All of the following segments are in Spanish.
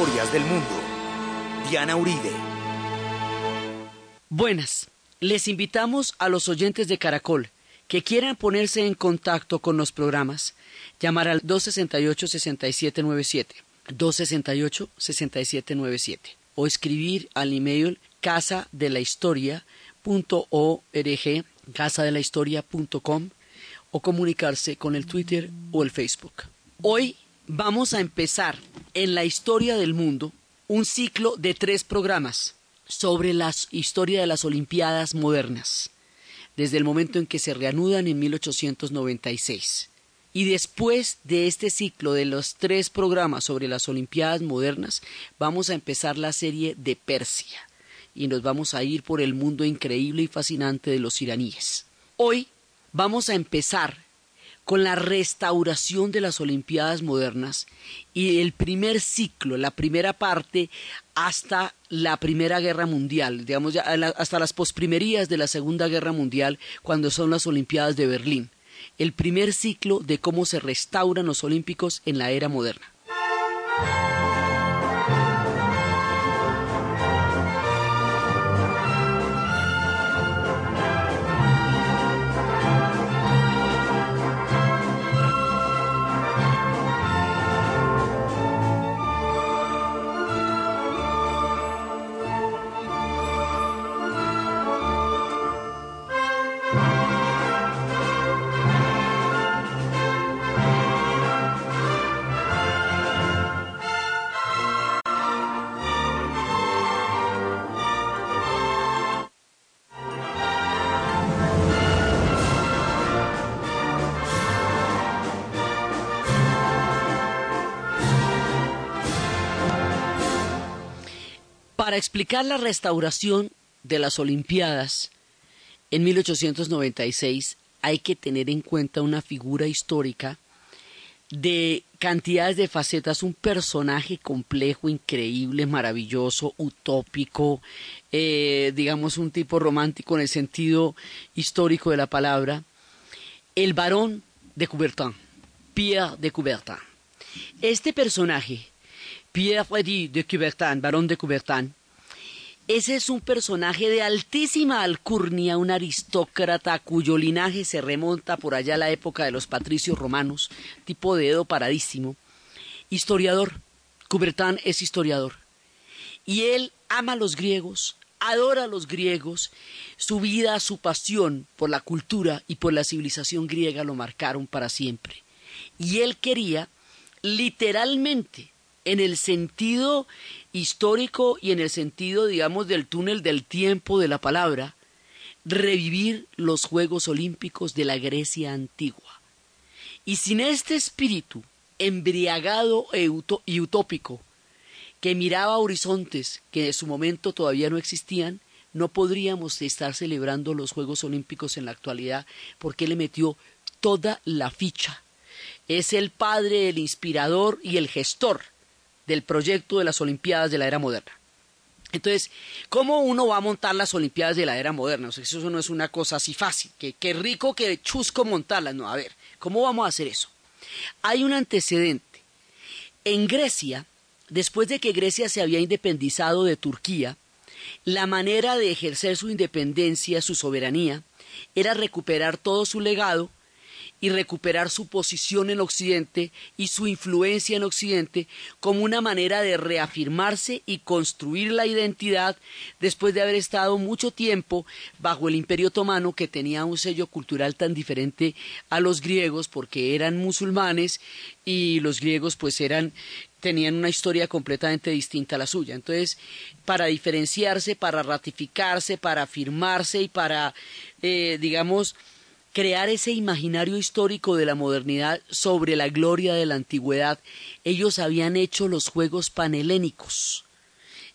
Historias del mundo. Diana Uribe. Buenas. Les invitamos a los oyentes de Caracol que quieran ponerse en contacto con los programas, llamar al 268-6797, 268-6797, o escribir al email casa de la historia casadelahistoria.com o comunicarse con el Twitter o el Facebook. Hoy vamos a empezar en la historia del mundo un ciclo de tres programas sobre la historia de las Olimpiadas modernas, desde el momento en que se reanudan en 1896. Y después de este ciclo de los tres programas sobre las Olimpiadas modernas, vamos a empezar la serie de Persia y nos vamos a ir por el mundo increíble y fascinante de los iraníes. Hoy vamos a empezar con la restauración de las Olimpiadas modernas y el primer ciclo, la primera parte hasta la Primera Guerra Mundial, digamos hasta las posprimerías de la Segunda Guerra Mundial, cuando son las Olimpiadas de Berlín. El primer ciclo de cómo se restauran los Olímpicos en la era moderna. Para explicar la restauración de las Olimpiadas en 1896 hay que tener en cuenta una figura histórica de cantidades de facetas, un personaje complejo, increíble, maravilloso, utópico, eh, digamos un tipo romántico en el sentido histórico de la palabra, el barón de Coubertin, Pierre de Coubertin. Este personaje, Pierre de Coubertin, barón de Coubertin, ese es un personaje de altísima alcurnia, un aristócrata cuyo linaje se remonta por allá a la época de los patricios romanos, tipo de Edo paradísimo. Historiador. Coubertin es historiador. Y él ama a los griegos, adora a los griegos. Su vida, su pasión por la cultura y por la civilización griega lo marcaron para siempre. Y él quería, literalmente, en el sentido histórico y en el sentido, digamos, del túnel del tiempo de la palabra, revivir los Juegos Olímpicos de la Grecia antigua. Y sin este espíritu embriagado e y utópico, que miraba horizontes que en su momento todavía no existían, no podríamos estar celebrando los Juegos Olímpicos en la actualidad porque le metió toda la ficha. Es el padre, el inspirador y el gestor del proyecto de las Olimpiadas de la era moderna. Entonces, ¿cómo uno va a montar las Olimpiadas de la era moderna? O sea, eso no es una cosa así fácil, que, qué rico, que chusco montarlas. No, a ver, ¿cómo vamos a hacer eso? Hay un antecedente. En Grecia, después de que Grecia se había independizado de Turquía, la manera de ejercer su independencia, su soberanía, era recuperar todo su legado y recuperar su posición en Occidente y su influencia en Occidente como una manera de reafirmarse y construir la identidad después de haber estado mucho tiempo bajo el Imperio Otomano que tenía un sello cultural tan diferente a los griegos porque eran musulmanes y los griegos pues eran tenían una historia completamente distinta a la suya. Entonces, para diferenciarse, para ratificarse, para afirmarse y para, eh, digamos, crear ese imaginario histórico de la modernidad sobre la gloria de la antigüedad, ellos habían hecho los juegos panhelénicos.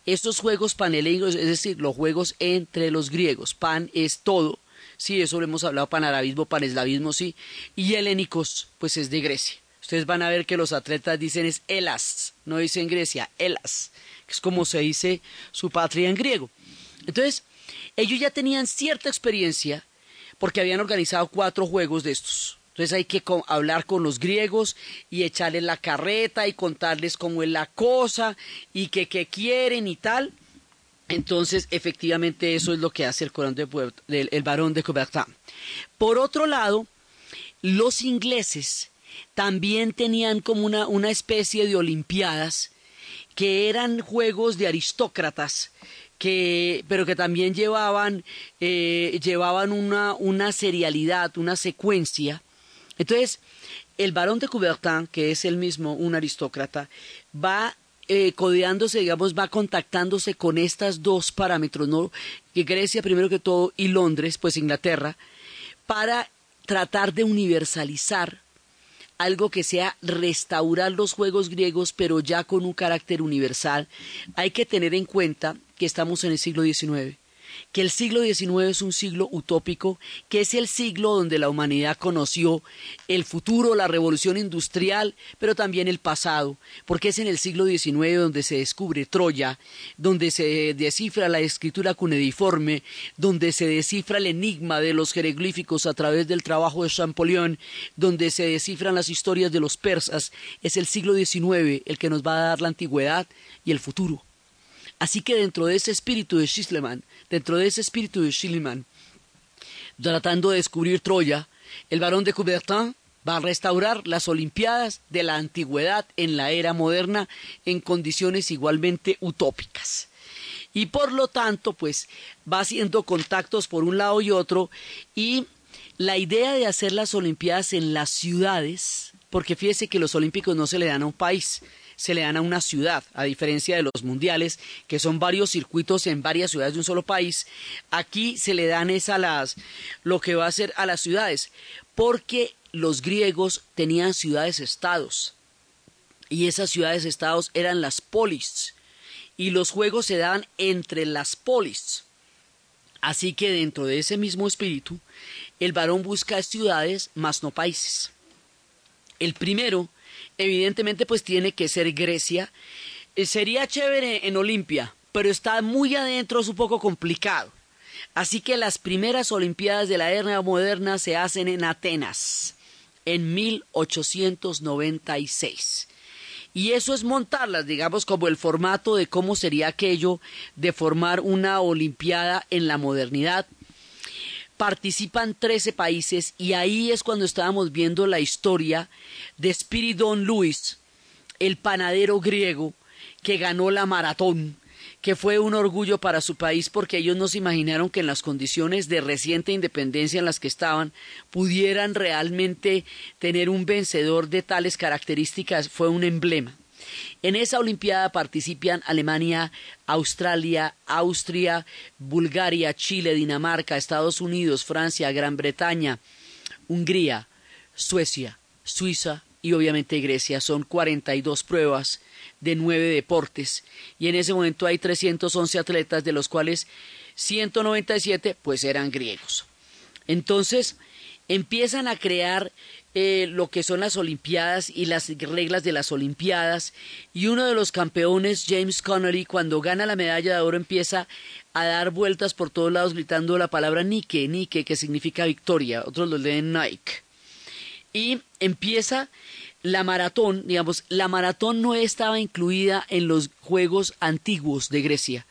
Estos juegos panhelénicos, es decir, los juegos entre los griegos, pan es todo, sí, eso lo hemos hablado, panarabismo, paneslavismo, sí, y helénicos, pues es de Grecia. Ustedes van a ver que los atletas dicen es Elas, no dicen Grecia, Elas, que es como se dice su patria en griego. Entonces, ellos ya tenían cierta experiencia porque habían organizado cuatro juegos de estos. Entonces hay que hablar con los griegos y echarles la carreta y contarles cómo es la cosa y que qué quieren y tal. Entonces, efectivamente, eso es lo que hace el, Corán de, el varón de Coubertin. Por otro lado, los ingleses también tenían como una, una especie de olimpiadas que eran juegos de aristócratas que, pero que también llevaban, eh, llevaban una, una serialidad, una secuencia. Entonces, el barón de Coubertin, que es el mismo un aristócrata, va eh, codeándose, digamos, va contactándose con estos dos parámetros, ¿no? Grecia primero que todo y Londres, pues Inglaterra, para tratar de universalizar algo que sea restaurar los juegos griegos, pero ya con un carácter universal. Hay que tener en cuenta que estamos en el siglo XIX que el siglo XIX es un siglo utópico, que es el siglo donde la humanidad conoció el futuro, la revolución industrial, pero también el pasado, porque es en el siglo XIX donde se descubre Troya, donde se descifra la escritura cuneiforme, donde se descifra el enigma de los jeroglíficos a través del trabajo de Champollion, donde se descifran las historias de los persas, es el siglo XIX el que nos va a dar la antigüedad y el futuro. Así que dentro de ese espíritu de Schisleman, dentro de ese espíritu de Schliemann, tratando de descubrir Troya, el barón de Coubertin va a restaurar las Olimpiadas de la antigüedad en la era moderna en condiciones igualmente utópicas. Y por lo tanto, pues va haciendo contactos por un lado y otro y la idea de hacer las Olimpiadas en las ciudades, porque fíjese que los Olímpicos no se le dan a un país, se le dan a una ciudad, a diferencia de los mundiales, que son varios circuitos en varias ciudades de un solo país. Aquí se le dan es las, lo que va a ser a las ciudades, porque los griegos tenían ciudades-estados, y esas ciudades-estados eran las polis, y los juegos se daban entre las polis. Así que dentro de ese mismo espíritu, el varón busca ciudades, más no países. El primero evidentemente pues tiene que ser Grecia. Eh, sería chévere en Olimpia, pero está muy adentro, es un poco complicado. Así que las primeras Olimpiadas de la era moderna se hacen en Atenas, en 1896. Y eso es montarlas, digamos, como el formato de cómo sería aquello de formar una Olimpiada en la modernidad participan 13 países y ahí es cuando estábamos viendo la historia de Spiridon Luis, el panadero griego que ganó la maratón, que fue un orgullo para su país porque ellos no se imaginaron que en las condiciones de reciente independencia en las que estaban pudieran realmente tener un vencedor de tales características, fue un emblema. En esa Olimpiada participan Alemania, Australia, Austria, Bulgaria, Chile, Dinamarca, Estados Unidos, Francia, Gran Bretaña, Hungría, Suecia, Suiza y obviamente Grecia. Son 42 pruebas de nueve deportes y en ese momento hay 311 atletas de los cuales 197 pues eran griegos. Entonces empiezan a crear eh, lo que son las Olimpiadas y las reglas de las Olimpiadas. Y uno de los campeones, James Connery, cuando gana la medalla de oro, empieza a dar vueltas por todos lados gritando la palabra Nike, Nike, que significa victoria. Otros lo leen Nike. Y empieza la maratón, digamos, la maratón no estaba incluida en los Juegos antiguos de Grecia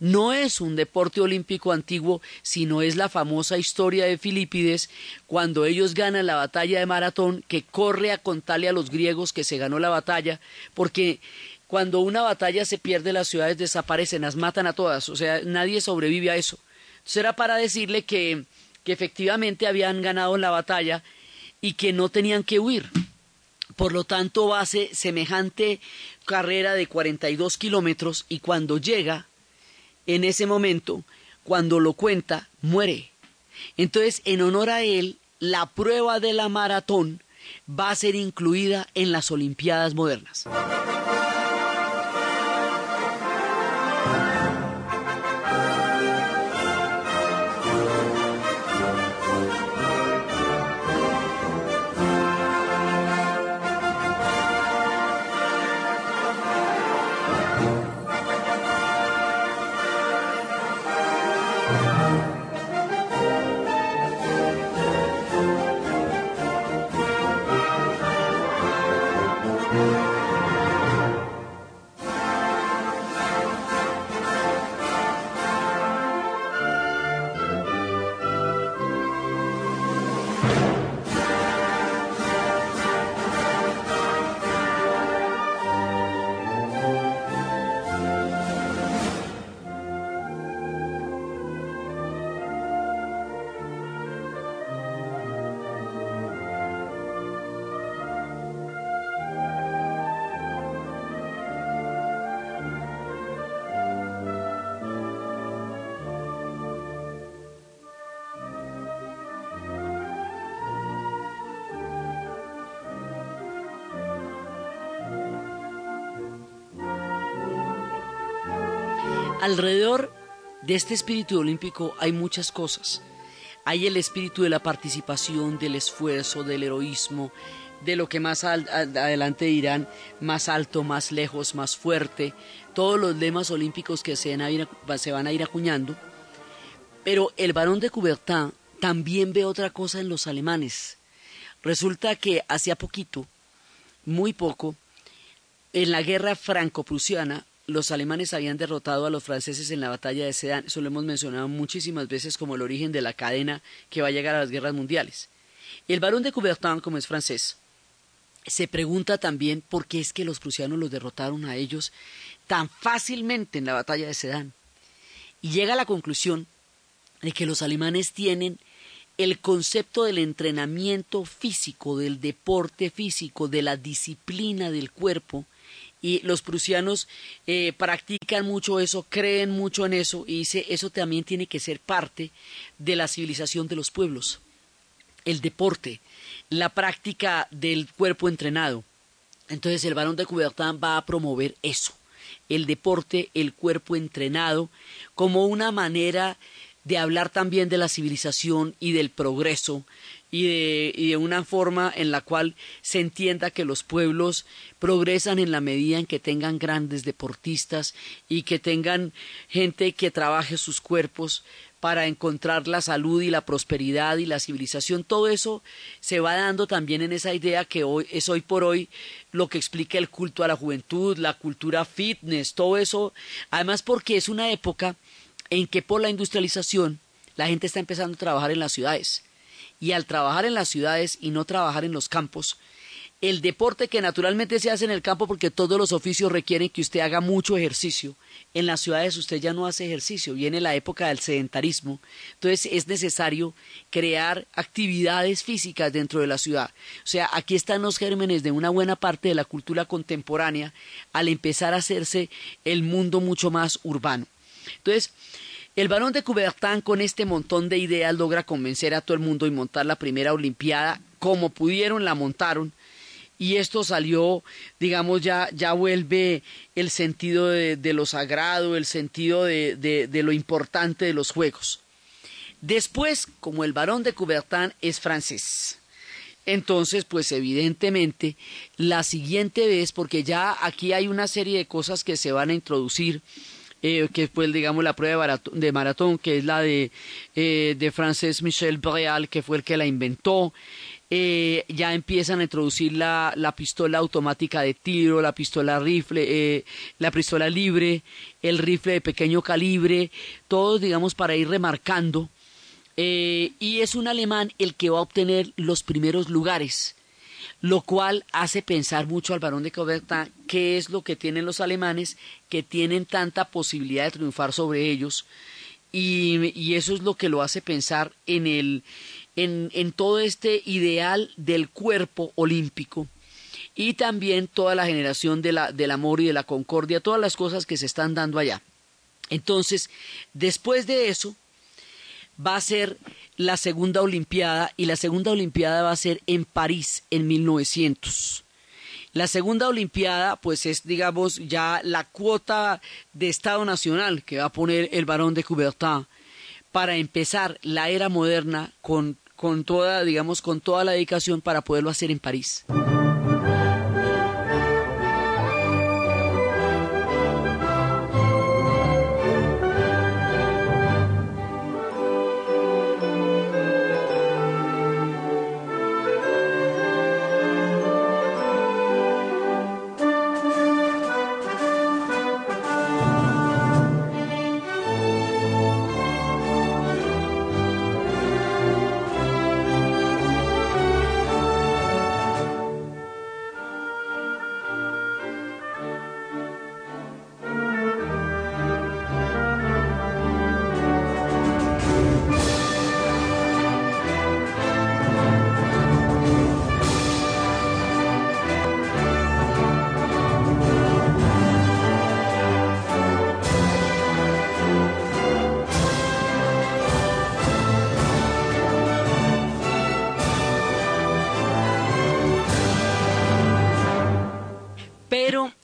no es un deporte olímpico antiguo, sino es la famosa historia de Filipides cuando ellos ganan la batalla de maratón, que corre a contarle a los griegos que se ganó la batalla, porque cuando una batalla se pierde las ciudades desaparecen, las matan a todas, o sea, nadie sobrevive a eso. Entonces era para decirle que, que efectivamente habían ganado la batalla y que no tenían que huir. Por lo tanto, hace semejante carrera de 42 kilómetros y cuando llega en ese momento, cuando lo cuenta, muere. Entonces, en honor a él, la prueba de la maratón va a ser incluida en las Olimpiadas modernas. Alrededor de este espíritu olímpico hay muchas cosas. Hay el espíritu de la participación, del esfuerzo, del heroísmo, de lo que más adelante dirán, más alto, más lejos, más fuerte, todos los lemas olímpicos que se van a ir, acuñando. Pero el barón de Coubertin también ve otra cosa en los alemanes. Resulta que hacía poquito, muy poco, en la guerra franco-prusiana, los alemanes habían derrotado a los franceses en la batalla de Sedan. Eso lo hemos mencionado muchísimas veces como el origen de la cadena que va a llegar a las guerras mundiales. El barón de Coubertin, como es francés, se pregunta también por qué es que los prusianos los derrotaron a ellos tan fácilmente en la batalla de Sedan. Y llega a la conclusión de que los alemanes tienen el concepto del entrenamiento físico, del deporte físico, de la disciplina del cuerpo, y los prusianos eh, practican mucho eso, creen mucho en eso, y dice, eso también tiene que ser parte de la civilización de los pueblos. El deporte, la práctica del cuerpo entrenado. Entonces el varón de Coubertin va a promover eso, el deporte, el cuerpo entrenado, como una manera de hablar también de la civilización y del progreso y de, y de, una forma en la cual se entienda que los pueblos progresan en la medida en que tengan grandes deportistas y que tengan gente que trabaje sus cuerpos para encontrar la salud y la prosperidad y la civilización. Todo eso se va dando también en esa idea que hoy es hoy por hoy lo que explica el culto a la juventud, la cultura fitness, todo eso, además porque es una época en que por la industrialización la gente está empezando a trabajar en las ciudades. Y al trabajar en las ciudades y no trabajar en los campos, el deporte que naturalmente se hace en el campo porque todos los oficios requieren que usted haga mucho ejercicio. En las ciudades usted ya no hace ejercicio, viene la época del sedentarismo. Entonces es necesario crear actividades físicas dentro de la ciudad. O sea, aquí están los gérmenes de una buena parte de la cultura contemporánea al empezar a hacerse el mundo mucho más urbano. Entonces, el barón de Coubertin con este montón de ideas logra convencer a todo el mundo y montar la primera Olimpiada. Como pudieron, la montaron. Y esto salió, digamos, ya, ya vuelve el sentido de, lo sagrado, el sentido de, lo importante de los juegos. Después, como el barón de Coubertin es francés, entonces, pues evidentemente, la siguiente vez, porque ya aquí hay una serie de cosas que se van a introducir eh, que fue, digamos, la prueba de maratón, que es la de, eh, de Frances Michel Breal, que fue el que la inventó. Eh, ya empiezan a introducir la, la, pistola automática de tiro, la pistola rifle, eh, la pistola libre, el rifle de pequeño calibre, todos, digamos, para ir remarcando. Eh, y es un alemán el que va a obtener los primeros lugares lo cual hace pensar mucho al varón de Coubertin qué es lo que tienen los alemanes que tienen tanta posibilidad de triunfar sobre ellos y, eso es lo que lo hace pensar en, el, en, en todo este ideal del cuerpo olímpico y también toda la generación de la, del amor y de la concordia, todas las cosas que se están dando allá. Entonces, después de eso, va a ser la segunda Olimpiada y la segunda Olimpiada va a ser en París en 1900. La segunda Olimpiada, pues es, digamos, ya la cuota de Estado Nacional que va a poner el varón de Coubertin para empezar la era moderna con, con toda, digamos, con toda la dedicación para poderlo hacer en París.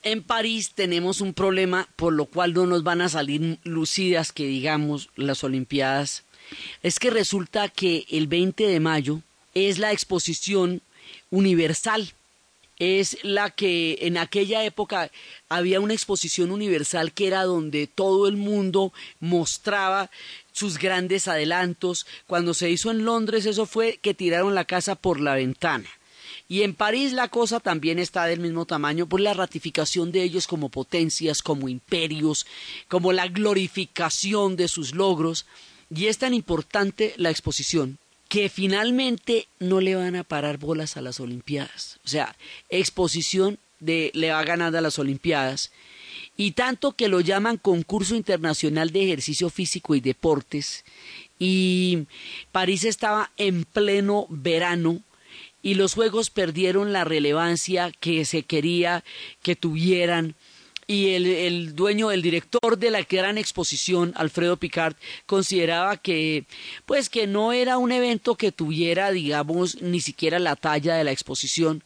En París tenemos un problema por lo cual no nos van a salir lucidas que digamos las Olimpiadas. Es que resulta que el 20 de mayo es la exposición universal. Es la que en aquella época había una exposición universal que era donde todo el mundo mostraba sus grandes adelantos. Cuando se hizo en Londres eso fue que tiraron la casa por la ventana. Y en París la cosa también está del mismo tamaño por la ratificación de ellos como potencias, como imperios, como la glorificación de sus logros. Y es tan importante la exposición que finalmente no le van a parar bolas a las Olimpiadas. O sea, exposición de le va ganando a las Olimpiadas. Y tanto que lo llaman concurso internacional de ejercicio físico y deportes. Y París estaba en pleno verano y los juegos perdieron la relevancia que se quería que tuvieran y el, dueño, el director de la gran exposición, Alfredo Picard, consideraba que, pues que no era un evento que tuviera, digamos, ni siquiera la talla de la exposición.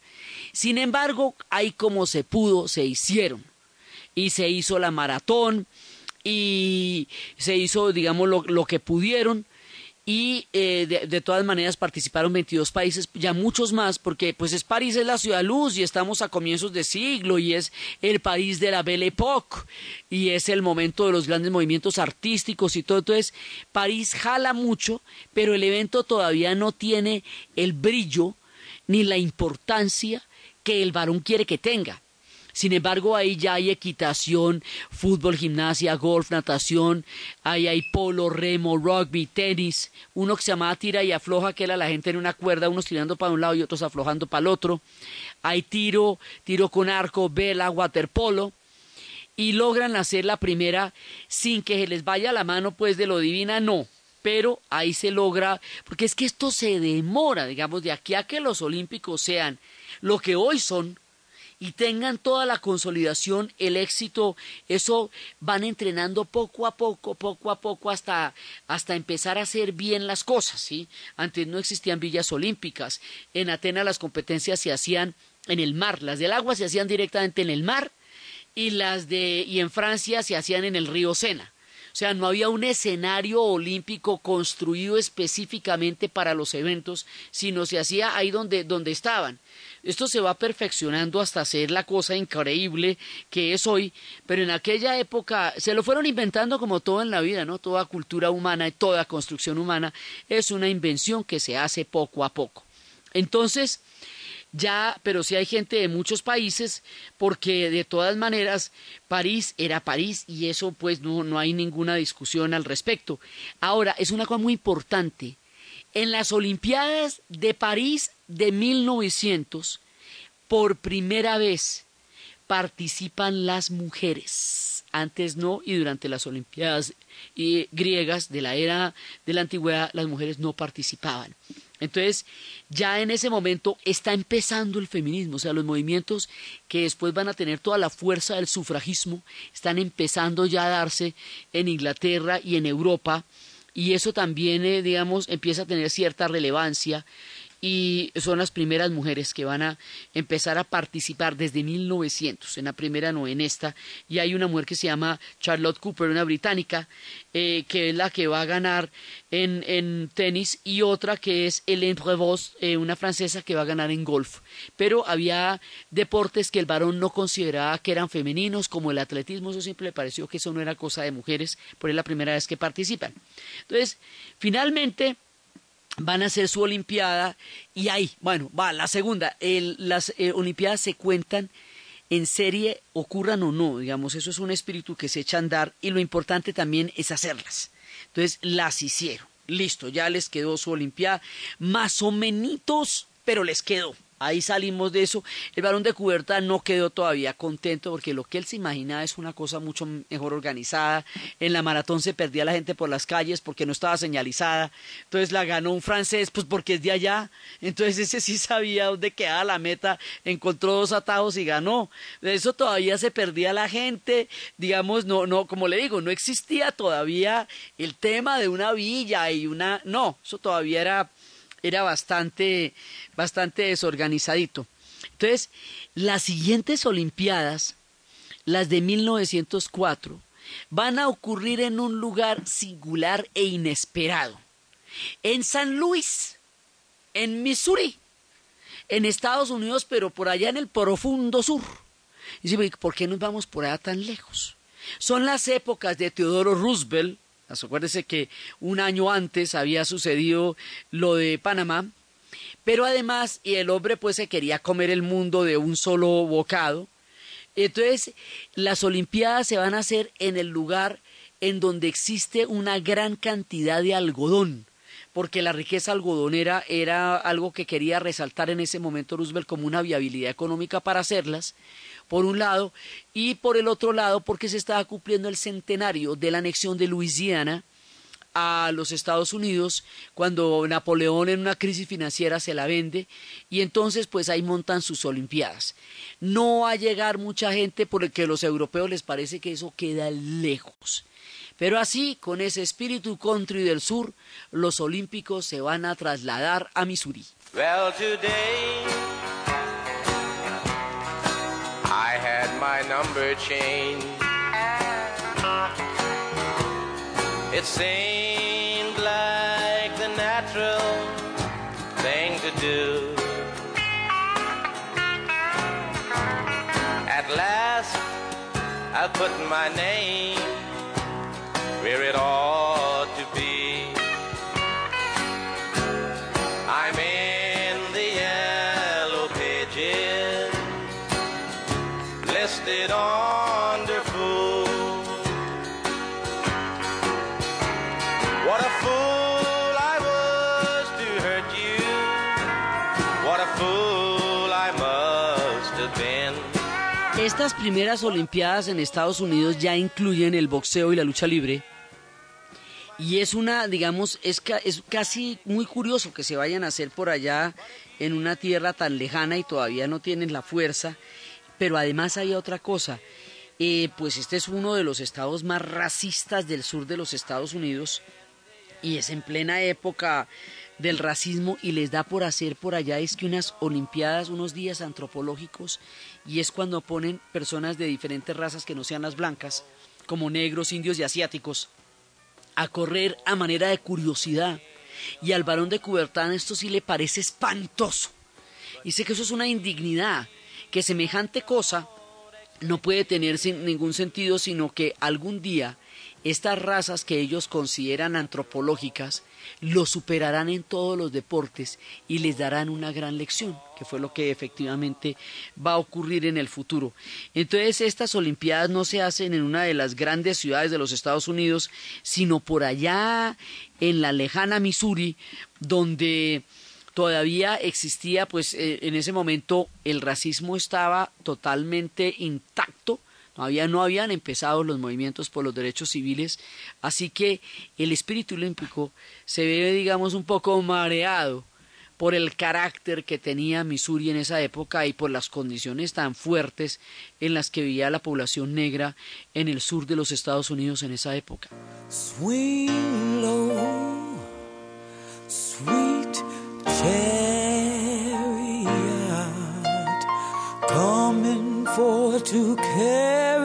Sin embargo, ahí como se pudo, se hicieron. Y se hizo la maratón y se hizo, digamos, lo que pudieron y eh, de, todas maneras participaron 22 países, ya muchos más, porque pues es París es la ciudad luz y estamos a comienzos de siglo y es el país de la Belle Époque y es el momento de los grandes movimientos artísticos y todo. Entonces, París jala mucho, pero el evento todavía no tiene el brillo ni la importancia que el varón quiere que tenga. Sin embargo, ahí ya hay equitación, fútbol, gimnasia, golf, natación, ahí hay polo, remo, rugby, tenis, uno que se llamaba tira y afloja, que era la gente en una cuerda, unos tirando para un lado y otros aflojando para el otro. Hay tiro, tiro con arco, vela, waterpolo. Y logran hacer la primera sin que se les vaya la mano, pues de lo divina, no pero ahí se logra, porque es que esto se demora, digamos, de aquí a que los olímpicos sean lo que hoy son, y tengan toda la consolidación, el éxito, eso van entrenando poco a poco, poco a poco hasta, hasta empezar a hacer bien las cosas, ¿sí? Antes no existían villas olímpicas, en Atenas las competencias se hacían en el mar, las del agua se hacían directamente en el mar y las de y en Francia se hacían en el río Sena. O sea, no había un escenario olímpico construido específicamente para los eventos, sino se hacía ahí donde, donde estaban. Esto se va perfeccionando hasta ser la cosa increíble que es hoy, pero en aquella época se lo fueron inventando como todo en la vida, ¿no? Toda cultura humana y toda construcción humana es una invención que se hace poco a poco. Entonces, ya, pero sí hay gente de muchos países, porque de todas maneras París era París y eso pues no, no hay ninguna discusión al respecto. Ahora, es una cosa muy importante. En las Olimpiadas de París de 1900, por primera vez participan las mujeres. Antes no, y durante las Olimpiadas eh, griegas de la era de la antigüedad, las mujeres no participaban. Entonces, ya en ese momento está empezando el feminismo, o sea, los movimientos que después van a tener toda la fuerza del sufragismo están empezando ya a darse en Inglaterra y en Europa, y eso también, eh, digamos, empieza a tener cierta relevancia y son las primeras mujeres que van a empezar a participar desde 1900, en la primera no en esta, y hay una mujer que se llama Charlotte Cooper, una británica, eh, que es la que va a ganar en, en tenis, y otra que es Hélène Prevost, eh, una francesa que va a ganar en golf. Pero había deportes que el varón no consideraba que eran femeninos, como el atletismo, eso siempre le pareció que eso no era cosa de mujeres, por es la primera vez que participan. Entonces, finalmente, van a hacer su Olimpiada y ahí, bueno, va la segunda. las eh, Olimpiadas se cuentan en serie, ocurran o no, digamos, eso es un espíritu que se echa a andar y lo importante también es hacerlas. Entonces, las hicieron. Listo, ya les quedó su Olimpiada, más o menos, pero les quedó. Ahí salimos de eso. El varón de Cuberta no quedó todavía contento porque lo que él se imaginaba es una cosa mucho mejor organizada. En la maratón se perdía la gente por las calles porque no estaba señalizada. Entonces la ganó un francés, pues porque es de allá. Entonces ese sí sabía dónde quedaba la meta, encontró dos atajos y ganó. De eso todavía se perdía la gente. Digamos, no, no, como le digo, no existía todavía el tema de una villa y una. No, eso todavía era era bastante, bastante desorganizadito. Entonces, las siguientes Olimpiadas las de 1904, van a ocurrir en un lugar singular e inesperado. En San Luis, en Missouri, en Estados Unidos, pero por allá en el profundo sur. Y dice, ¿por qué nos vamos por allá tan lejos? Son las épocas de Teodoro Roosevelt. Acuérdese que un año antes había sucedido lo de Panamá. Pero además, y el hombre pues se quería comer el mundo de un solo bocado. Entonces, las Olimpiadas se van a hacer en el lugar en donde existe una gran cantidad de algodón porque la riqueza algodonera era algo que quería resaltar en ese momento Roosevelt como una viabilidad económica para hacerlas, por un lado, y por el otro lado porque se estaba cumpliendo el centenario de la anexión de Luisiana a los Estados Unidos cuando Napoleón en una crisis financiera se la vende y entonces pues ahí montan sus Olimpiadas. No va a llegar mucha gente porque a los europeos les parece que eso queda lejos. Pero así, con ese espíritu country del sur, los olímpicos se van a trasladar a Missouri. I had my number changed. It seemed like the natural thing to do. At last, I put my name where it ought primeras Olimpiadas en Estados Unidos ya incluyen el boxeo y la lucha libre. Y es una, digamos, es, es casi muy curioso que se vayan a hacer por allá en una tierra tan lejana y todavía no tienen la fuerza. Pero además hay otra cosa. Eh, pues este es uno de los estados más racistas del sur de los Estados Unidos y es en plena época del racismo y les da por hacer por allá es que unas olimpiadas, unos días antropológicos y es cuando ponen personas de diferentes razas que no sean las blancas, como negros, indios y asiáticos, a correr a manera de curiosidad. Y al varón de Cubertán esto sí le parece espantoso. Dice que eso es una indignidad, que semejante cosa no puede tener ningún sentido, sino que algún día estas razas que ellos consideran antropológicas lo superarán en todos los deportes y les darán una gran lección, que fue lo que efectivamente va a ocurrir en el futuro. Entonces estas Olimpiadas no se hacen en una de las grandes ciudades de los Estados Unidos, sino por allá en la lejana Missouri, donde todavía existía, pues eh, en ese momento el racismo estaba totalmente intacto, Todavía no habían empezado los movimientos por los derechos civiles, así que el espíritu olímpico se ve, digamos, un poco mareado por el carácter que tenía Missouri en esa época y por las condiciones tan fuertes en las que vivía la población negra en el sur de los Estados Unidos en esa época. Low, sweet for to carry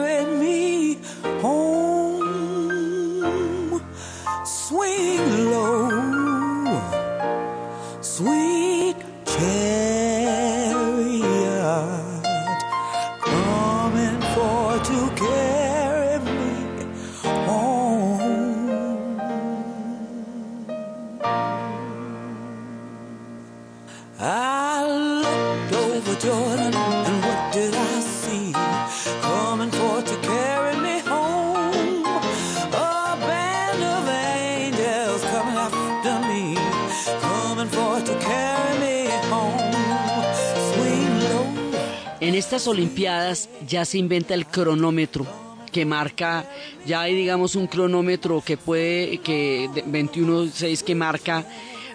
En estas Olimpiadas ya se inventa el cronómetro que marca, ya hay digamos un cronómetro que puede, que de 21.6 que marca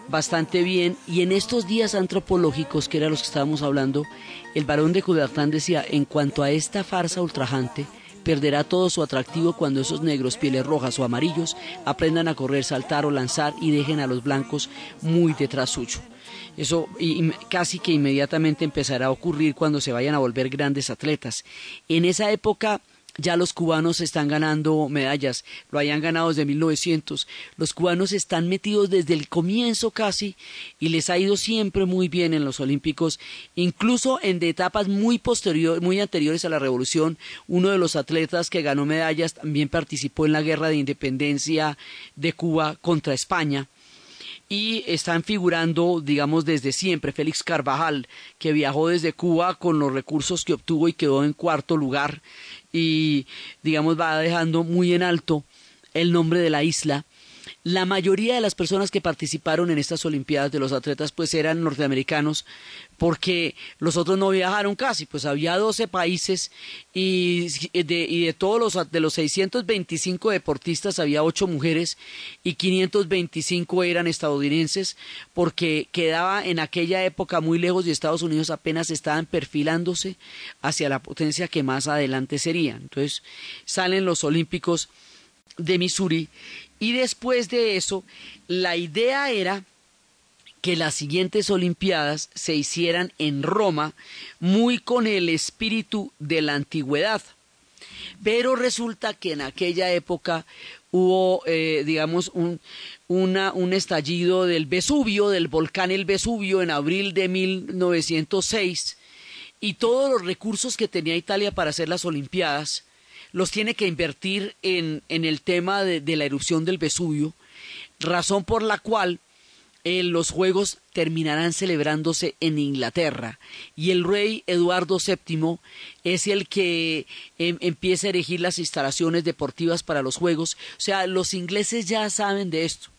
bastante bien y en estos días antropológicos que eran los que estábamos hablando, el varón de Coubertin decía, en cuanto a esta farsa ultrajante, perderá todo su atractivo cuando esos negros, pieles rojas o amarillos, aprendan a correr, saltar o lanzar y dejen a los blancos muy detrás suyo. Eso casi que inmediatamente empezará a ocurrir cuando se vayan a volver grandes atletas. En esa época ya los cubanos están ganando medallas, lo hayan ganado desde 1900. Los cubanos están metidos desde el comienzo casi y les ha ido siempre muy bien en los Olímpicos, incluso en de etapas muy posteriores, muy anteriores a la revolución. Uno de los atletas que ganó medallas también participó en la guerra de independencia de Cuba contra España y están figurando, digamos, desde siempre. Félix Carvajal, que viajó desde Cuba con los recursos que obtuvo y quedó en cuarto lugar y, digamos, va dejando muy en alto el nombre de la isla la mayoría de las personas que participaron en estas Olimpiadas de los atletas pues eran norteamericanos porque los otros no viajaron casi, pues había 12 países y de, y de todos los de los 625 deportistas había 8 mujeres y 525 eran estadounidenses porque quedaba en aquella época muy lejos de Estados Unidos apenas estaban perfilándose hacia la potencia que más adelante sería. Entonces salen los Olímpicos de Missouri y después de eso, la idea era que las siguientes Olimpiadas se hicieran en Roma, muy con el espíritu de la antigüedad. Pero resulta que en aquella época hubo, eh, digamos, un, un estallido del Vesubio, del volcán el Vesubio, en abril de 1906, y todos los recursos que tenía Italia para hacer las Olimpiadas los tiene que invertir en, en el tema de, de, la erupción del Vesubio, razón por la cual eh, los Juegos terminarán celebrándose en Inglaterra y el rey Eduardo VII es el que em, empieza a erigir las instalaciones deportivas para los Juegos. O sea, los ingleses ya saben de esto.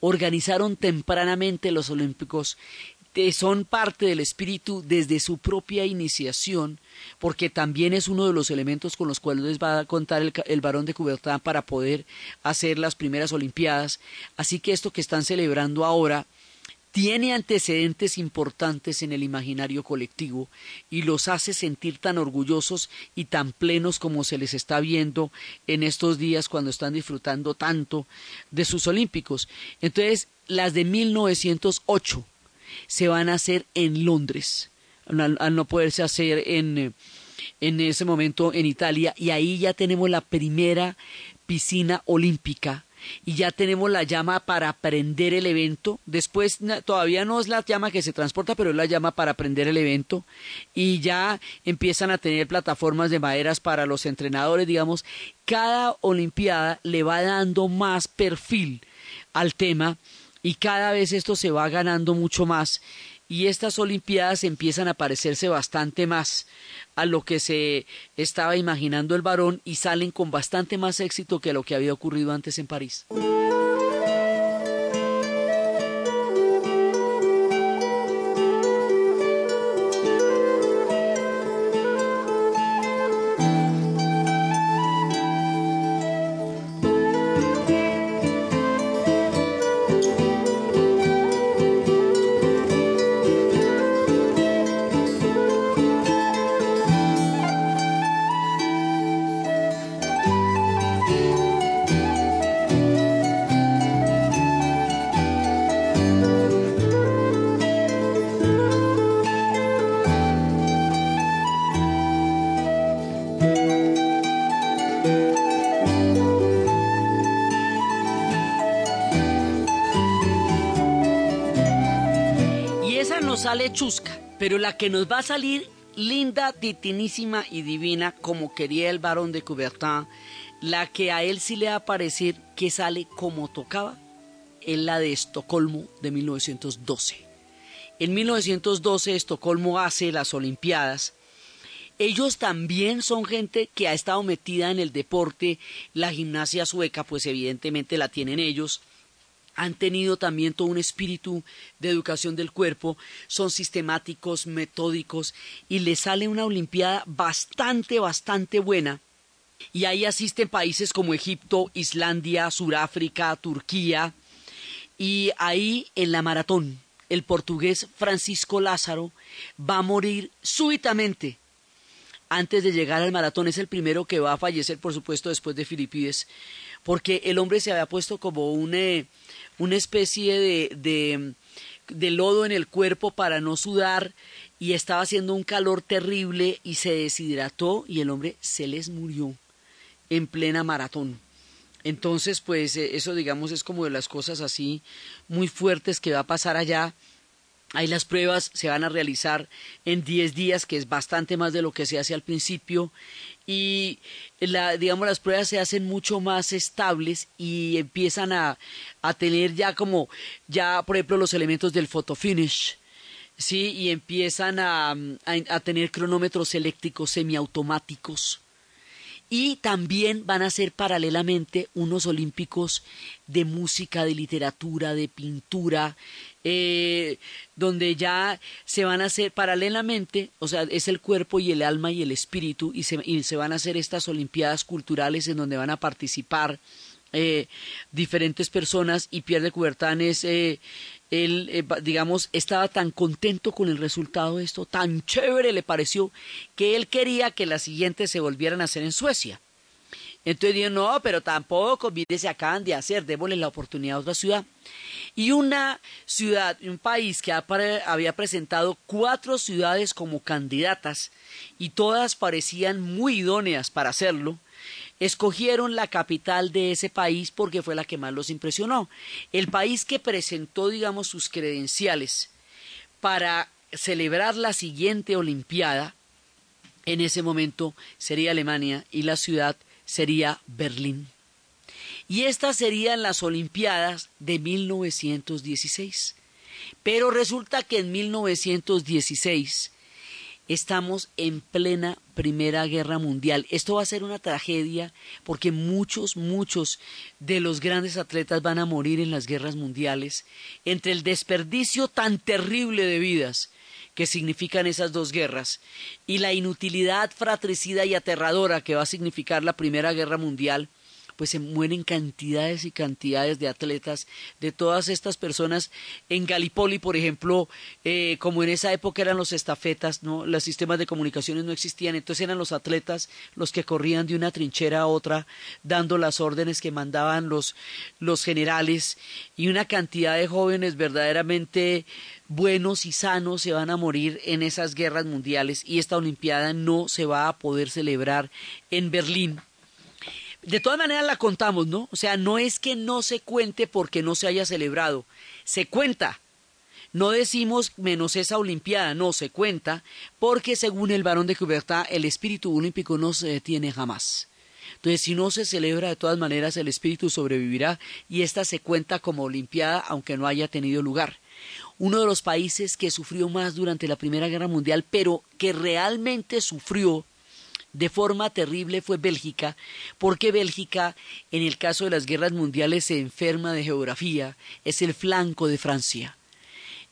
Organizaron tempranamente los Olímpicos son parte del espíritu desde su propia iniciación, porque también es uno de los elementos con los cuales les va a contar el, el varón de Coubertin para poder hacer las primeras Olimpiadas. Así que esto que están celebrando ahora tiene antecedentes importantes en el imaginario colectivo y los hace sentir tan orgullosos y tan plenos como se les está viendo en estos días cuando están disfrutando tanto de sus olímpicos. Entonces, las de 1908 se van a hacer en Londres, al, no poderse hacer en, en ese momento en Italia, y ahí ya tenemos la primera piscina olímpica y ya tenemos la llama para prender el evento. Después todavía no es la llama que se transporta, pero es la llama para prender el evento. Y ya empiezan a tener plataformas de maderas para los entrenadores, digamos. Cada Olimpiada le va dando más perfil al tema y cada vez esto se va ganando mucho más y estas Olimpiadas empiezan a parecerse bastante más a lo que se estaba imaginando el varón y salen con bastante más éxito que lo que había ocurrido antes en París. Pero la que nos va a salir linda, titinísima y divina, como quería el varón de Coubertin, la que a él sí le va a parecer que sale como tocaba, es la de Estocolmo de 1912. En 1912 Estocolmo hace las Olimpiadas. Ellos también son gente que ha estado metida en el deporte, la gimnasia sueca, pues evidentemente la tienen ellos han tenido también todo un espíritu de educación del cuerpo, son sistemáticos, metódicos y les sale una Olimpiada bastante, bastante buena. Y ahí asisten países como Egipto, Islandia, Suráfrica, Turquía. Y ahí en la maratón, el portugués Francisco Lázaro va a morir súbitamente antes de llegar al maratón. Es el primero que va a fallecer, por supuesto, después de Filipides, porque el hombre se había puesto como un... Eh, una especie de, de, lodo en el cuerpo para no sudar y estaba haciendo un calor terrible y se deshidrató y el hombre se les murió en plena maratón. Entonces, pues eh, eso digamos es como de las cosas así muy fuertes que va a pasar allá. Ahí las pruebas se van a realizar en 10 días, que es bastante más de lo que se hace al principio. Y la, digamos, las pruebas se hacen mucho más estables y empiezan a, a tener ya como, ya por ejemplo, los elementos del fotofinish. Sí, y empiezan a, a, a tener cronómetros eléctricos semiautomáticos y también van a ser paralelamente unos olímpicos de música, de literatura, de pintura, eh, donde ya se van a hacer paralelamente, o sea, es el cuerpo y el alma y el espíritu, y se, y se van a hacer estas olimpiadas culturales en donde van a participar eh, diferentes personas y Pierre de Coubertin es eh, él, eh, digamos, estaba tan contento con el resultado de esto, tan chévere le pareció, que él quería que las siguientes se volvieran a hacer en Suecia. Entonces dijo, no, pero tampoco, mire, se acaban de hacer, démosle la oportunidad a otra ciudad. Y una ciudad, un país que había presentado cuatro ciudades como candidatas y todas parecían muy idóneas para hacerlo, escogieron la capital de ese país porque fue la que más los impresionó. El país que presentó, digamos, sus credenciales para celebrar la siguiente Olimpiada, en ese momento sería Alemania y la ciudad sería Berlín. Y estas serían las Olimpiadas de 1916. Pero resulta que en 1916 estamos en plena Primera Guerra Mundial. Esto va a ser una tragedia porque muchos, muchos de los grandes atletas van a morir en las guerras mundiales entre el desperdicio tan terrible de vidas que significan esas dos guerras y la inutilidad fratricida y aterradora que va a significar la Primera Guerra Mundial pues se mueren cantidades y cantidades de atletas de todas estas personas. En Galipoli, por ejemplo, eh, como en esa época eran los estafetas, ¿no? los sistemas de comunicaciones no existían, entonces eran los atletas los que corrían de una trinchera a otra, dando las órdenes que mandaban los, los generales, y una cantidad de jóvenes verdaderamente buenos y sanos se van a morir en esas guerras mundiales y esta Olimpiada no se va a poder celebrar en Berlín de todas maneras la contamos, ¿no? O sea, no es que no se cuente porque no se haya celebrado, se cuenta. No decimos menos esa Olimpiada, no, se cuenta porque según el varón de Coubertin el espíritu olímpico no se detiene jamás. Entonces, si no se celebra, de todas maneras el espíritu sobrevivirá y esta se cuenta como Olimpiada aunque no haya tenido lugar. Uno de los países que sufrió más durante la Primera Guerra Mundial, pero que realmente sufrió de forma terrible fue Bélgica, porque Bélgica, en el caso de las guerras mundiales, se enferma de geografía, es el flanco de Francia.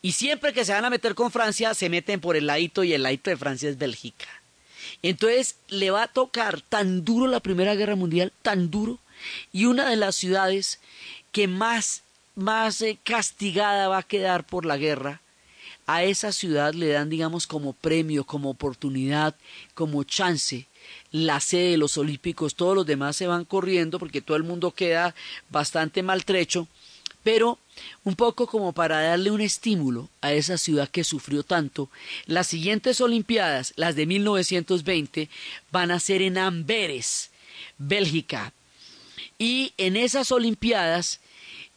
Y siempre que se van a meter con Francia, se meten por el ladito y el ladito de Francia es Bélgica. Entonces le va a tocar tan duro la Primera Guerra Mundial, tan duro, y una de las ciudades que más, más eh, castigada va a quedar por la guerra, a esa ciudad le dan, digamos, como premio, como oportunidad, como chance la sede de los Olímpicos, todos los demás se van corriendo porque todo el mundo queda bastante maltrecho, pero un poco como para darle un estímulo a esa ciudad que sufrió tanto, las siguientes Olimpiadas, las de 1920, van a ser en Amberes, Bélgica. Y en esas Olimpiadas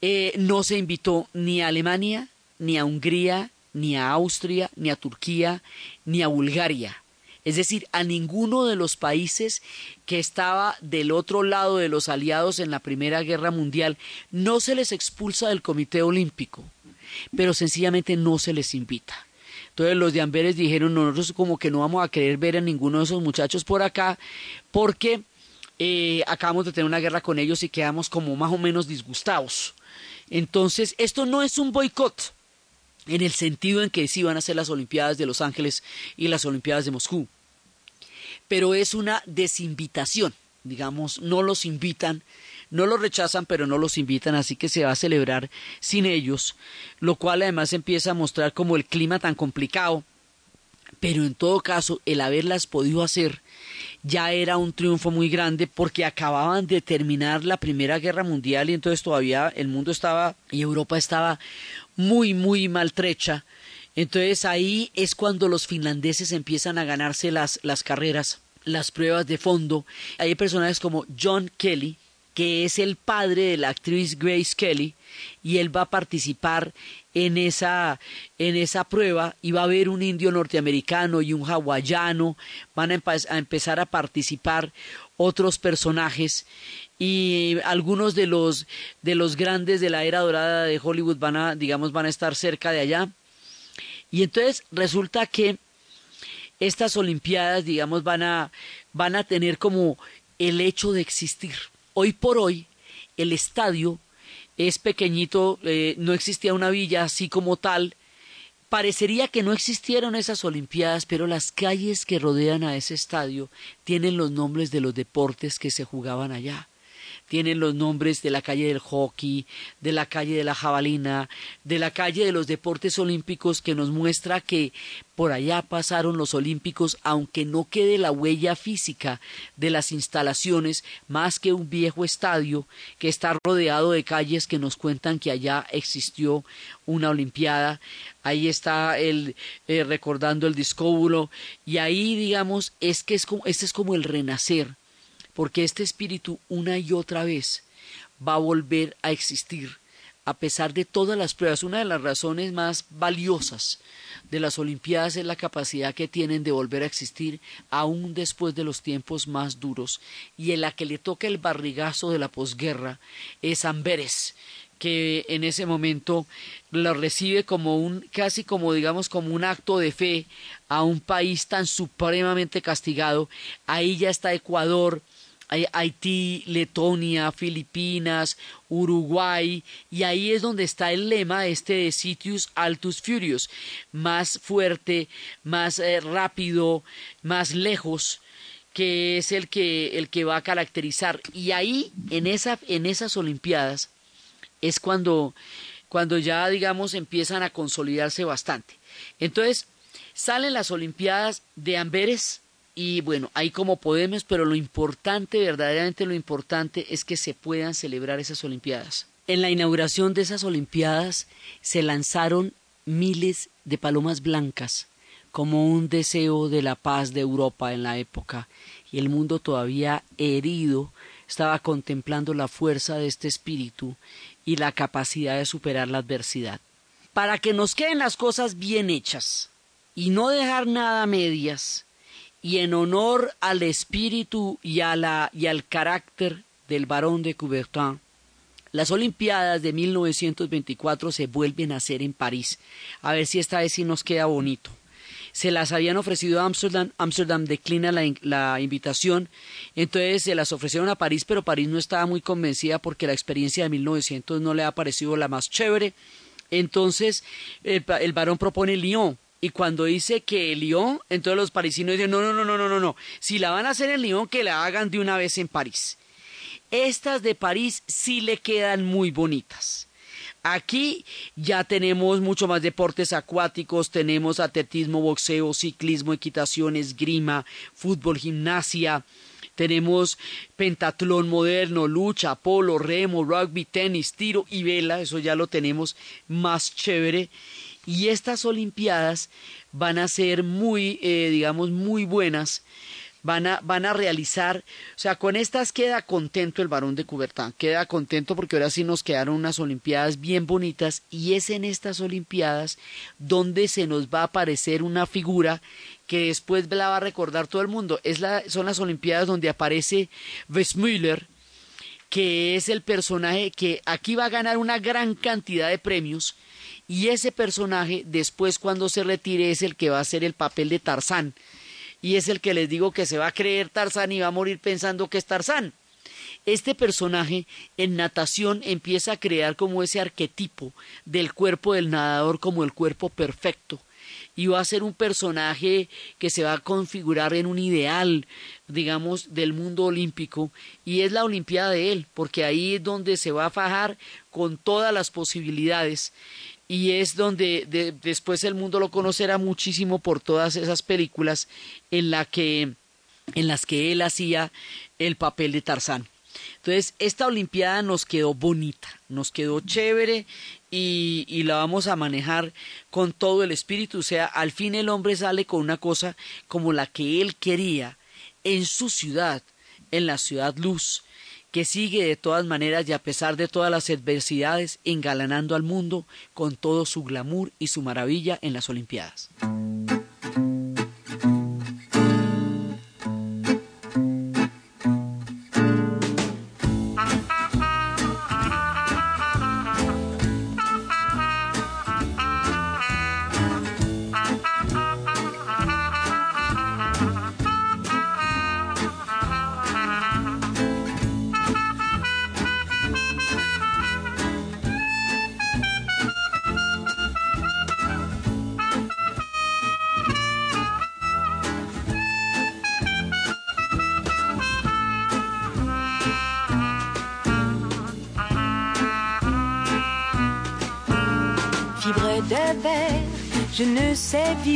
eh, no se invitó ni a Alemania, ni a Hungría, ni a Austria, ni a Turquía, ni a Bulgaria es decir, a ninguno de los países que estaba del otro lado de los aliados en la Primera Guerra Mundial, no se les expulsa del Comité Olímpico, pero sencillamente no se les invita. Entonces los de Amberes dijeron, nosotros como que no vamos a querer ver a ninguno de esos muchachos por acá, porque eh, acabamos de tener una guerra con ellos y quedamos como más o menos disgustados. Entonces, esto no es un boicot, en el sentido en que sí van a ser las Olimpiadas de Los Ángeles y las Olimpiadas de Moscú pero es una desinvitación, digamos, no los invitan, no los rechazan, pero no los invitan, así que se va a celebrar sin ellos, lo cual además empieza a mostrar como el clima tan complicado, pero en todo caso el haberlas podido hacer ya era un triunfo muy grande porque acababan de terminar la Primera Guerra Mundial y entonces todavía el mundo estaba y Europa estaba muy, muy maltrecha entonces ahí es cuando los finlandeses empiezan a ganarse las, las carreras las pruebas de fondo. Hay personajes como John Kelly, que es el padre de la actriz Grace Kelly, y él va a participar en esa, en esa prueba y va a haber un indio norteamericano y un hawaiano, van a, a empezar a participar otros personajes y algunos de los de los grandes de la era dorada de Hollywood van a digamos van a estar cerca de allá y entonces resulta que estas olimpiadas digamos van a van a tener como el hecho de existir hoy por hoy el estadio es pequeñito eh, no existía una villa así como tal Parecería que no existieron esas Olimpiadas, pero las calles que rodean a ese estadio tienen los nombres de los deportes que se jugaban allá. Tienen los nombres de la calle del hockey, de la calle de la jabalina, de la calle de los deportes olímpicos que nos muestra que por allá pasaron los olímpicos, aunque no quede la huella física de las instalaciones, más que un viejo estadio que está rodeado de calles que nos cuentan que allá existió una olimpiada. Ahí está el eh, recordando el discóbulo y ahí digamos es que es como este es como el renacer porque este espíritu una y otra vez va a volver a existir a pesar de todas las pruebas. Una de las razones más valiosas de las Olimpiadas es la capacidad que tienen de volver a existir aún después de los tiempos más duros. Y en la que le toca el barrigazo de la posguerra es Amberes, que en ese momento lo recibe como un casi como digamos como un acto de fe a un país tan supremamente castigado. Ahí ya está Ecuador, Haití, Letonia, Filipinas, Uruguay, y ahí es donde está el lema este de Sitius Altus Furious, más fuerte, más eh, rápido, más lejos, que es el que, el que va a caracterizar. Y ahí, en, esa, en esas Olimpiadas, es cuando, cuando ya, digamos, empiezan a consolidarse bastante. Entonces, salen las Olimpiadas de Amberes, y bueno, ahí como podemos, pero lo importante, verdaderamente lo importante es que se puedan celebrar esas Olimpiadas. En la inauguración de esas Olimpiadas se lanzaron miles de palomas blancas como un deseo de la paz de Europa en la época y el mundo todavía herido estaba contemplando la fuerza de este espíritu y la capacidad de superar la adversidad. Para que nos queden las cosas bien hechas y no dejar nada a medias, y en honor al espíritu y, a la, y al carácter del barón de Coubertin, las Olimpiadas de 1924 se vuelven a hacer en París. A ver si esta vez sí nos queda bonito. Se las habían ofrecido a Amsterdam, Amsterdam declina la, la, invitación, entonces se las ofrecieron a París, pero París no estaba muy convencida porque la experiencia de 1900 no le ha parecido la más chévere. Entonces el, el varón propone Lyon, y cuando dice que Lyon, entonces los parisinos dicen, no, no, no, no, no, no, no, si la van a hacer en Lyon, que la hagan de una vez en París. Estas de París sí le quedan muy bonitas. Aquí ya tenemos mucho más deportes acuáticos, tenemos atletismo, boxeo, ciclismo, equitación, esgrima, fútbol, gimnasia, tenemos pentatlón moderno, lucha, polo, remo, rugby, tenis, tiro y vela, eso ya lo tenemos más chévere. Y estas olimpiadas van a ser muy eh, digamos muy buenas van a, van a realizar, o sea, con estas queda contento el varón de Coubertin, queda contento porque ahora sí nos quedaron unas Olimpiadas bien bonitas y es en estas Olimpiadas donde se nos va a aparecer una figura que después la va a recordar todo el mundo. Es la, son las Olimpiadas donde aparece Westmüller, que es el personaje que aquí va a ganar una gran cantidad de premios y ese personaje después cuando se retire es el que va a hacer el papel de Tarzán y es el que les digo que se va a creer Tarzán y va a morir pensando que es Tarzán. Este personaje en natación empieza a crear como ese arquetipo del cuerpo del nadador como el cuerpo perfecto. Y va a ser un personaje que se va a configurar en un ideal, digamos, del mundo olímpico. Y es la Olimpiada de él, porque ahí es donde se va a fajar con todas las posibilidades y es donde de, después el mundo lo conocerá muchísimo por todas esas películas en la que en las que él hacía el papel de Tarzán. Entonces, esta Olimpiada nos quedó bonita, nos quedó chévere y, y, la vamos a manejar con todo el espíritu. O sea, al fin el hombre sale con una cosa como la que él quería en su ciudad, en la ciudad luz, que sigue de todas maneras y a pesar de todas las adversidades engalanando al mundo con todo su glamour y su maravilla en las Olimpiadas.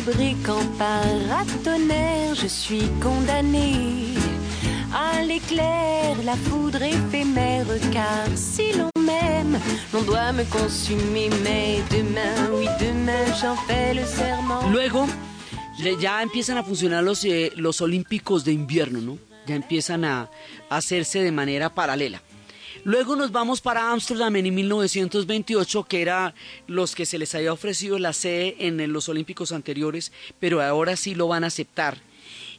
Sais vibrer qu'en paratonnerre. Je suis condamné à l'éclair, la foudre éphémère. Car si l'on m'aime, l'on doit me consumer. Mais demain, oui, demain, j'en fais le serment. Luego ya empiezan a funcionar los, eh, los Olímpicos de invierno, ¿no? Ya empiezan a hacerse de manera paralela. Luego nos vamos para Ámsterdam en 1928, que era los que se les había ofrecido la sede en los Olímpicos anteriores, pero ahora sí lo van a aceptar.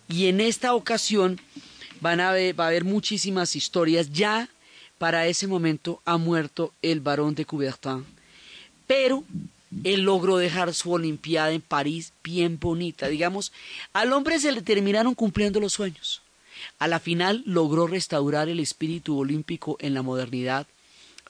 Y en esta ocasión van a va a haber muchísimas historias. Ya para ese momento ha muerto el barón de Coubertin pero él logró dejar su Olimpiada en París bien bonita. Digamos, al hombre se le terminaron cumpliendo los sueños. A la final logró restaurar el espíritu olímpico en la modernidad,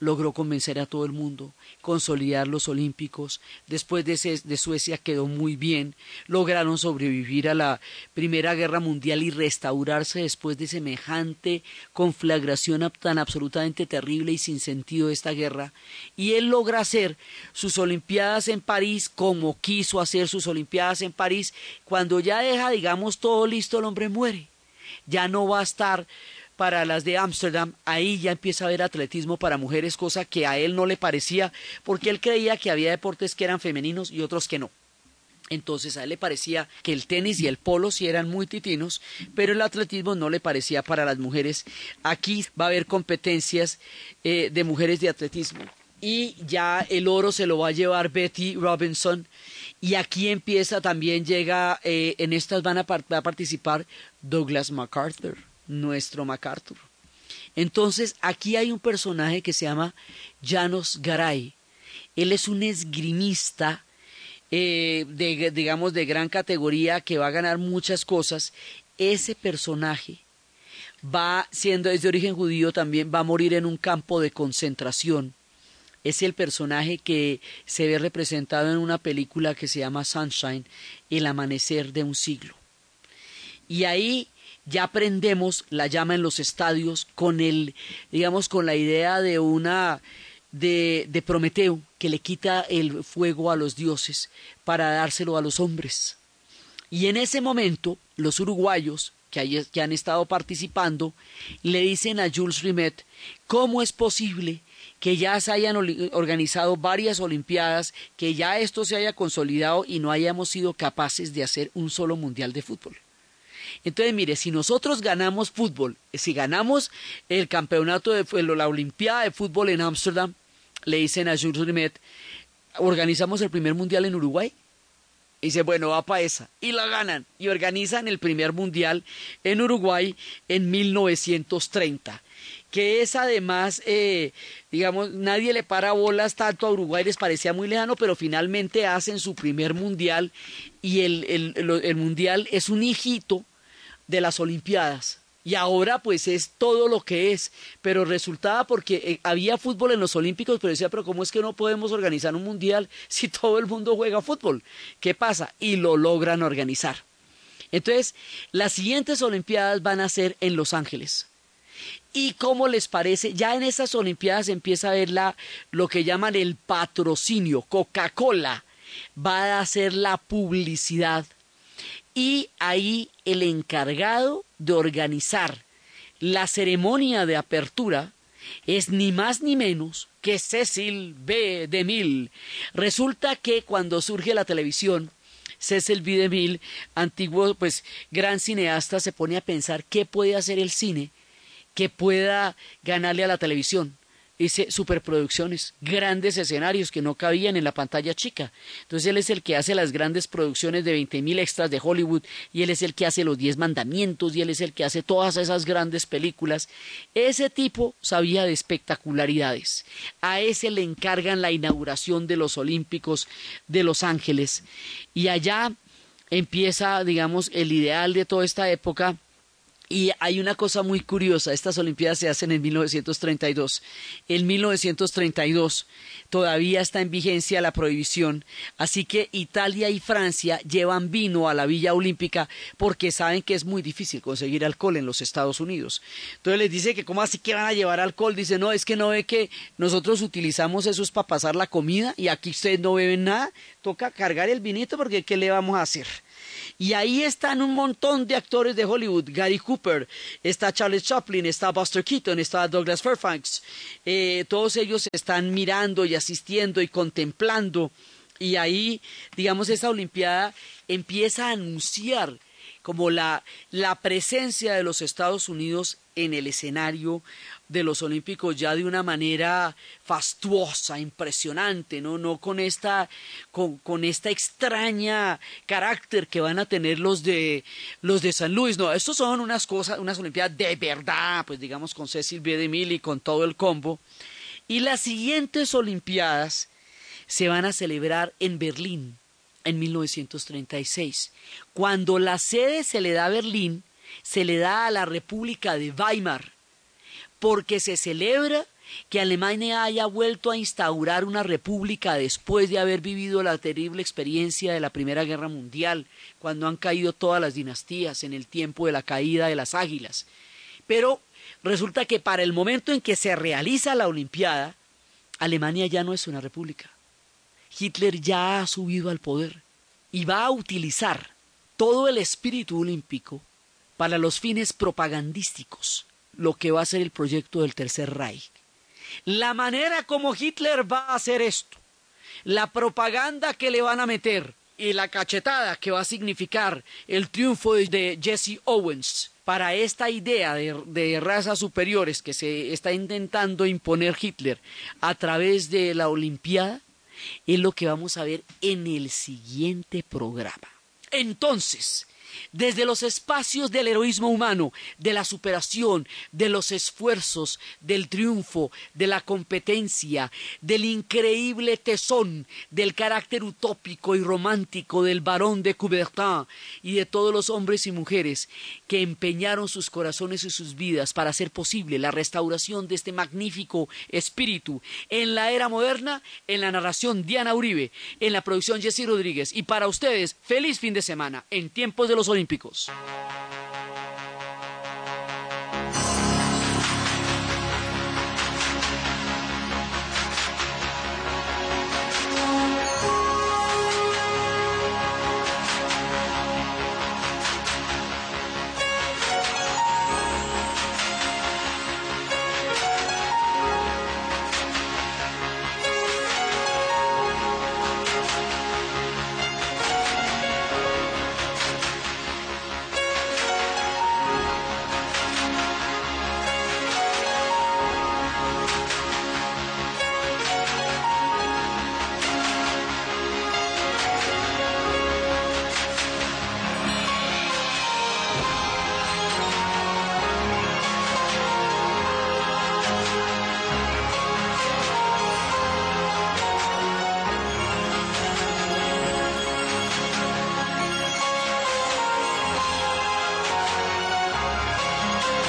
logró convencer a todo el mundo, consolidar los olímpicos, después de, de Suecia quedó muy bien, lograron sobrevivir a la Primera Guerra Mundial y restaurarse después de semejante conflagración tan absolutamente terrible y sin sentido de esta guerra, y él logra hacer sus Olimpiadas en París como quiso hacer sus Olimpiadas en París, cuando ya deja, digamos, todo listo, el hombre muere ya no va a estar para las de Ámsterdam, ahí ya empieza a haber atletismo para mujeres, cosa que a él no le parecía, porque él creía que había deportes que eran femeninos y otros que no. Entonces a él le parecía que el tenis y el polo sí eran muy titinos, pero el atletismo no le parecía para las mujeres. Aquí va a haber competencias eh, de mujeres de atletismo. Y ya el oro se lo va a llevar Betty Robinson. Y aquí empieza también, llega, eh, en estas van a, participar Douglas MacArthur, nuestro MacArthur. Entonces aquí hay un personaje que se llama Janos Garay. Él es un esgrimista eh, de, digamos, de gran categoría que va a ganar muchas cosas. Ese personaje va, siendo es de origen judío, también va a morir en un campo de concentración. Es el personaje que se ve representado en una película que se llama Sunshine, El amanecer de un siglo. Y ahí ya aprendemos la llama en los estadios con el, digamos, con la idea de una de, de Prometeo que le quita el fuego a los dioses para dárselo a los hombres. Y en ese momento, los uruguayos que, hay- que han estado participando le dicen a Jules Rimet cómo es posible que ya se hayan organizado varias Olimpiadas, que ya esto se haya consolidado y no hayamos sido capaces de hacer un solo mundial de fútbol. Entonces, mire, si nosotros ganamos fútbol, si ganamos el campeonato de la Olimpiada de fútbol en Ámsterdam, le dicen a Jules Rimet, organizamos el primer mundial en Uruguay. Y dice, bueno, va para esa. Y la ganan. Y organizan el primer mundial en Uruguay en 1930. Que es además, eh, digamos, nadie le para bolas tanto a Uruguay, les parecía muy lejano, pero finalmente hacen su primer mundial. Y el, el- el mundial es un hijito de las Olimpiadas. Y ahora pues es todo lo que es, pero resultaba porque eh, había fútbol en los Olímpicos, pero decía, pero ¿cómo es que no podemos organizar un mundial si todo el mundo juega fútbol? ¿Qué pasa? Y lo logran organizar. Entonces, las siguientes Olimpiadas van a ser en Los Ángeles. ¿Y cómo les parece? Ya en estas Olimpiadas empieza a ver la, lo que llaman el patrocinio. Coca-Cola va a hacer la publicidad y ahí el encargado de organizar la ceremonia de apertura es ni más ni menos que Cecil B. DeMille. Resulta que cuando surge la televisión, Cecil B. DeMille, antiguo pues gran cineasta, se pone a pensar qué puede hacer el cine que pueda ganarle a la televisión. Dice superproducciones, grandes escenarios que no cabían en la pantalla chica. Entonces él es el que hace las grandes producciones de 20.000 extras de Hollywood y él es el que hace los 10 mandamientos y él es el que hace todas esas grandes películas. Ese tipo sabía de espectacularidades. A ese le encargan la inauguración de los Olímpicos de Los Ángeles y allá empieza, digamos, el ideal de toda esta época y hay una cosa muy curiosa, estas Olimpiadas se hacen en 1932. En 1932 todavía está en vigencia la prohibición, así que Italia y Francia llevan vino a la Villa Olímpica porque saben que es muy difícil conseguir alcohol en los Estados Unidos. Entonces les dice que cómo así que van a llevar alcohol, dice, no, es que no ve que nosotros utilizamos esos para pasar la comida y aquí ustedes no beben nada, toca cargar el vinito porque ¿qué le vamos a hacer? Y ahí están un montón de actores de Hollywood. Gary Cooper, está Charles Chaplin, está Buster Keaton, está Douglas Fairfax. Eh, todos ellos están mirando y asistiendo y contemplando. Y ahí, digamos, esa Olimpiada empieza a anunciar como la, la presencia de los Estados Unidos en el escenario de los Olímpicos ya de una manera fastuosa, impresionante, ¿no? No con esta, con, con esta extraña carácter que van a tener los de los de San Luis, no, estos son unas cosas, unas Olimpiadas de verdad, pues digamos con Cecil B. DeMille y con todo el combo. Y las siguientes Olimpiadas se van a celebrar en Berlín en 1936. Cuando la sede se le da a Berlín, se le da a la República de Weimar, porque se celebra que Alemania haya vuelto a instaurar una república después de haber vivido la terrible experiencia de la Primera Guerra Mundial, cuando han caído todas las dinastías en el tiempo de la caída de las águilas. Pero resulta que para el momento en que se realiza la Olimpiada, Alemania ya no es una república. Hitler ya ha subido al poder y va a utilizar todo el espíritu olímpico para los fines propagandísticos, lo que va a ser el proyecto del Tercer Reich. La manera como Hitler va a hacer esto, la propaganda que le van a meter y la cachetada que va a significar el triunfo de Jesse Owens para esta idea de, de, razas superiores que se está intentando imponer Hitler a través de la Olimpiada, es lo que vamos a ver en el siguiente programa. Entonces, desde los espacios del heroísmo humano, de la superación, de los esfuerzos, del triunfo, de la competencia, del increíble tesón, del carácter utópico y romántico del barón de Coubertin y de todos los hombres y mujeres que empeñaron sus corazones y sus vidas para hacer posible la restauración de este magnífico espíritu en la era moderna, en la narración Diana Uribe, en la producción Jesse Rodríguez. Y para ustedes, feliz fin de semana. En tiempos de los Olímpicos.